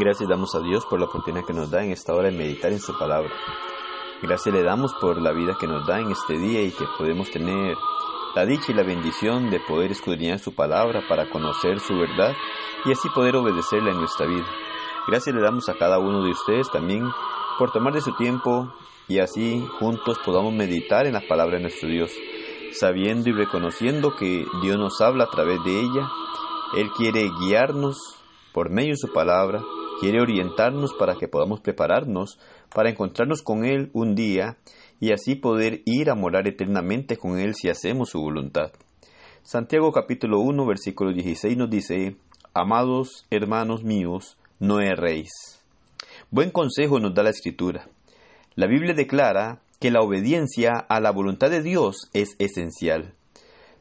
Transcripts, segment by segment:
Gracias damos a Dios por la oportunidad que nos da en esta hora de meditar en su palabra. Gracias le damos por la vida que nos da en este día y que podemos tener la dicha y la bendición de poder escudriñar su palabra para conocer su verdad y así poder obedecerla en nuestra vida. Gracias le damos a cada uno de ustedes también por tomar de su tiempo y así juntos podamos meditar en la palabra de nuestro Dios, sabiendo y reconociendo que Dios nos habla a través de ella. Él quiere guiarnos por medio de su palabra quiere orientarnos para que podamos prepararnos para encontrarnos con Él un día y así poder ir a morar eternamente con Él si hacemos su voluntad. Santiago capítulo 1 versículo 16 nos dice, Amados hermanos míos, no erréis. Buen consejo nos da la Escritura. La Biblia declara que la obediencia a la voluntad de Dios es esencial.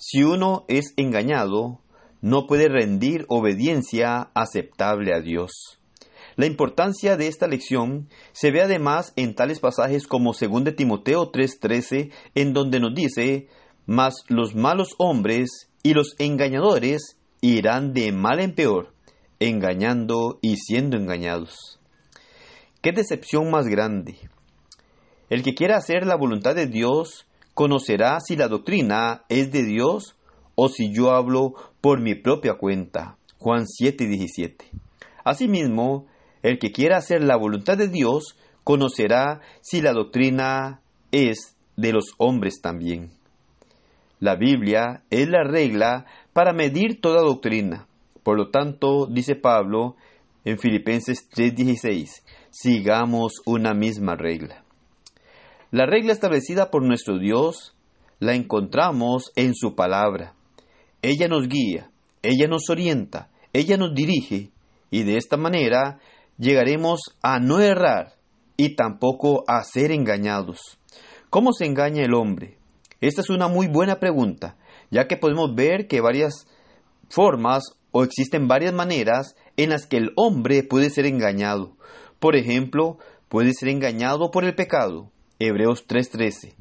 Si uno es engañado, no puede rendir obediencia aceptable a Dios. La importancia de esta lección se ve además en tales pasajes como 2 Timoteo 3:13, en donde nos dice, Mas los malos hombres y los engañadores irán de mal en peor, engañando y siendo engañados. ¿Qué decepción más grande? El que quiera hacer la voluntad de Dios conocerá si la doctrina es de Dios o si yo hablo por mi propia cuenta. Juan 7, 17. Asimismo, el que quiera hacer la voluntad de Dios conocerá si la doctrina es de los hombres también. La Biblia es la regla para medir toda doctrina. Por lo tanto, dice Pablo en Filipenses 3:16, sigamos una misma regla. La regla establecida por nuestro Dios la encontramos en su palabra. Ella nos guía, ella nos orienta, ella nos dirige y de esta manera llegaremos a no errar y tampoco a ser engañados. ¿Cómo se engaña el hombre? Esta es una muy buena pregunta, ya que podemos ver que varias formas o existen varias maneras en las que el hombre puede ser engañado. Por ejemplo, puede ser engañado por el pecado, Hebreos 3:13.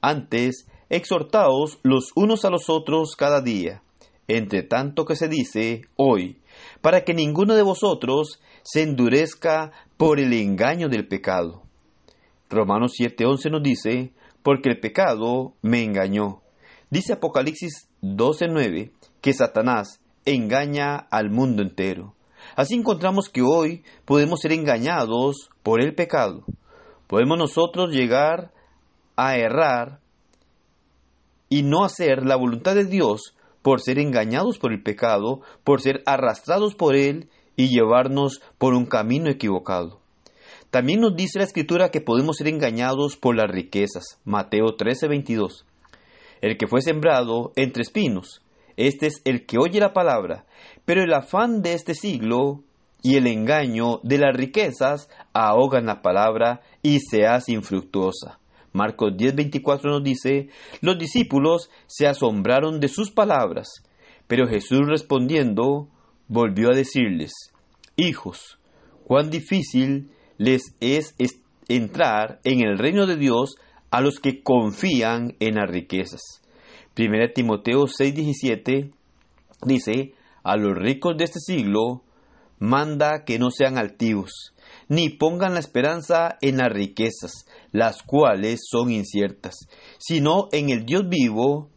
Antes, exhortaos los unos a los otros cada día, entre tanto que se dice hoy, para que ninguno de vosotros se endurezca por el engaño del pecado. Romanos 7:11 nos dice, porque el pecado me engañó. Dice Apocalipsis 12:9 que Satanás engaña al mundo entero. Así encontramos que hoy podemos ser engañados por el pecado. Podemos nosotros llegar a errar y no hacer la voluntad de Dios por ser engañados por el pecado, por ser arrastrados por él y llevarnos por un camino equivocado. También nos dice la escritura que podemos ser engañados por las riquezas. Mateo 13:22. El que fue sembrado entre espinos, este es el que oye la palabra, pero el afán de este siglo y el engaño de las riquezas ahogan la palabra y se hace infructuosa. Marcos 10:24 nos dice, los discípulos se asombraron de sus palabras, pero Jesús respondiendo volvió a decirles, hijos, cuán difícil les es entrar en el reino de Dios a los que confían en las riquezas. 1 Timoteo 6:17 dice, a los ricos de este siglo manda que no sean altivos, ni pongan la esperanza en las riquezas, las cuales son inciertas, sino en el Dios vivo,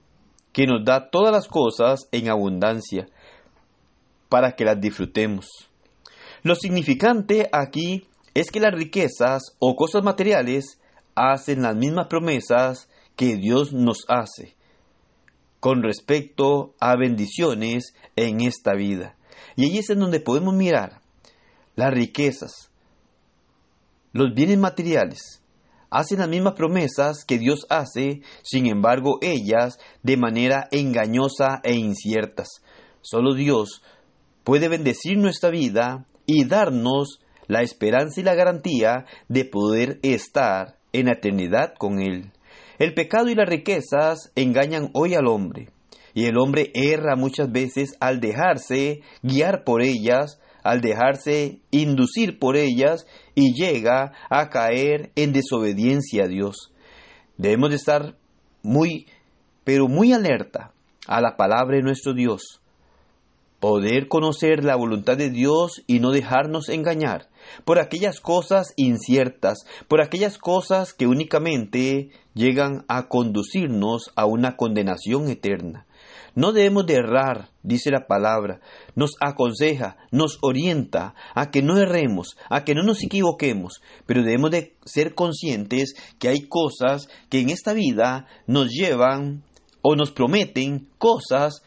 que nos da todas las cosas en abundancia, para que las disfrutemos. Lo significante aquí es que las riquezas o cosas materiales hacen las mismas promesas que Dios nos hace con respecto a bendiciones en esta vida. Y ahí es en donde podemos mirar las riquezas, los bienes materiales. Hacen las mismas promesas que Dios hace, sin embargo ellas de manera engañosa e inciertas. Solo Dios puede bendecir nuestra vida y darnos la esperanza y la garantía de poder estar en eternidad con Él. El pecado y las riquezas engañan hoy al hombre, y el hombre erra muchas veces al dejarse guiar por ellas, al dejarse inducir por ellas, y llega a caer en desobediencia a Dios. Debemos de estar muy, pero muy alerta a la palabra de nuestro Dios. Poder conocer la voluntad de Dios y no dejarnos engañar por aquellas cosas inciertas, por aquellas cosas que únicamente llegan a conducirnos a una condenación eterna. No debemos de errar, dice la palabra, nos aconseja, nos orienta a que no erremos, a que no nos equivoquemos, pero debemos de ser conscientes que hay cosas que en esta vida nos llevan o nos prometen cosas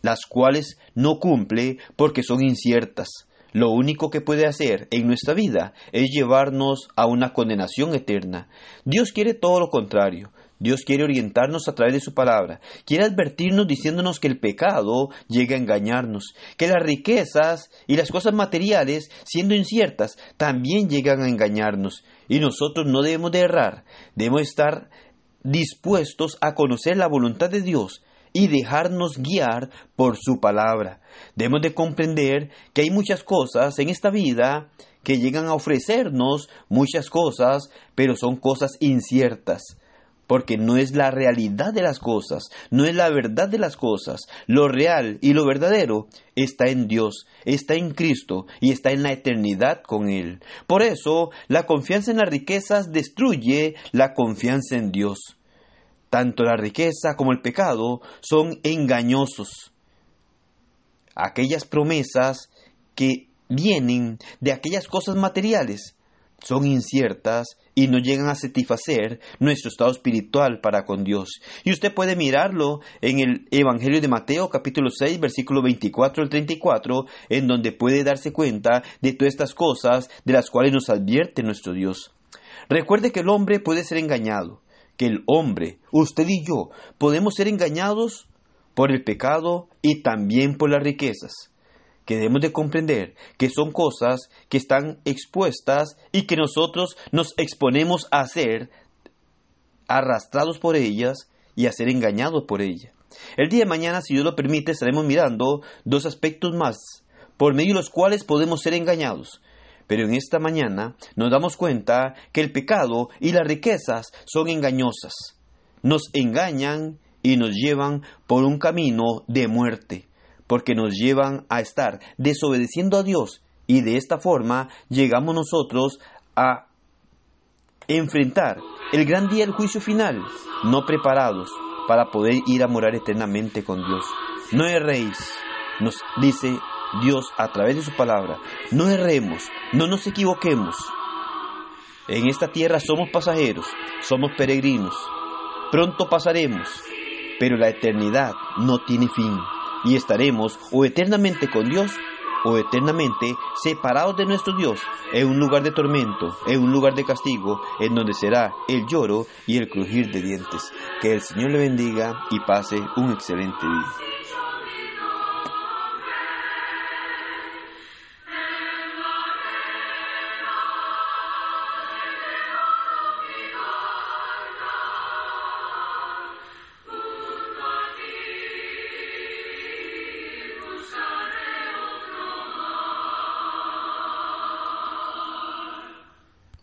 las cuales no cumple porque son inciertas. Lo único que puede hacer en nuestra vida es llevarnos a una condenación eterna. Dios quiere todo lo contrario. Dios quiere orientarnos a través de su palabra. Quiere advertirnos diciéndonos que el pecado llega a engañarnos, que las riquezas y las cosas materiales, siendo inciertas, también llegan a engañarnos. Y nosotros no debemos de errar, debemos estar dispuestos a conocer la voluntad de Dios y dejarnos guiar por su palabra. Debemos de comprender que hay muchas cosas en esta vida que llegan a ofrecernos muchas cosas, pero son cosas inciertas porque no es la realidad de las cosas, no es la verdad de las cosas. Lo real y lo verdadero está en Dios, está en Cristo y está en la eternidad con Él. Por eso, la confianza en las riquezas destruye la confianza en Dios. Tanto la riqueza como el pecado son engañosos. Aquellas promesas que vienen de aquellas cosas materiales son inciertas y no llegan a satisfacer nuestro estado espiritual para con Dios. Y usted puede mirarlo en el Evangelio de Mateo capítulo 6 versículo 24 al 34, en donde puede darse cuenta de todas estas cosas de las cuales nos advierte nuestro Dios. Recuerde que el hombre puede ser engañado, que el hombre, usted y yo, podemos ser engañados por el pecado y también por las riquezas que debemos de comprender que son cosas que están expuestas y que nosotros nos exponemos a ser arrastrados por ellas y a ser engañados por ellas. El día de mañana, si Dios lo permite, estaremos mirando dos aspectos más, por medio de los cuales podemos ser engañados. Pero en esta mañana nos damos cuenta que el pecado y las riquezas son engañosas. Nos engañan y nos llevan por un camino de muerte porque nos llevan a estar desobedeciendo a Dios y de esta forma llegamos nosotros a enfrentar el gran día del juicio final, no preparados para poder ir a morar eternamente con Dios. No erréis, nos dice Dios a través de su palabra, no erremos, no nos equivoquemos. En esta tierra somos pasajeros, somos peregrinos, pronto pasaremos, pero la eternidad no tiene fin y estaremos o eternamente con Dios o eternamente separados de nuestro Dios en un lugar de tormento, en un lugar de castigo, en donde será el lloro y el crujir de dientes. Que el Señor le bendiga y pase un excelente día.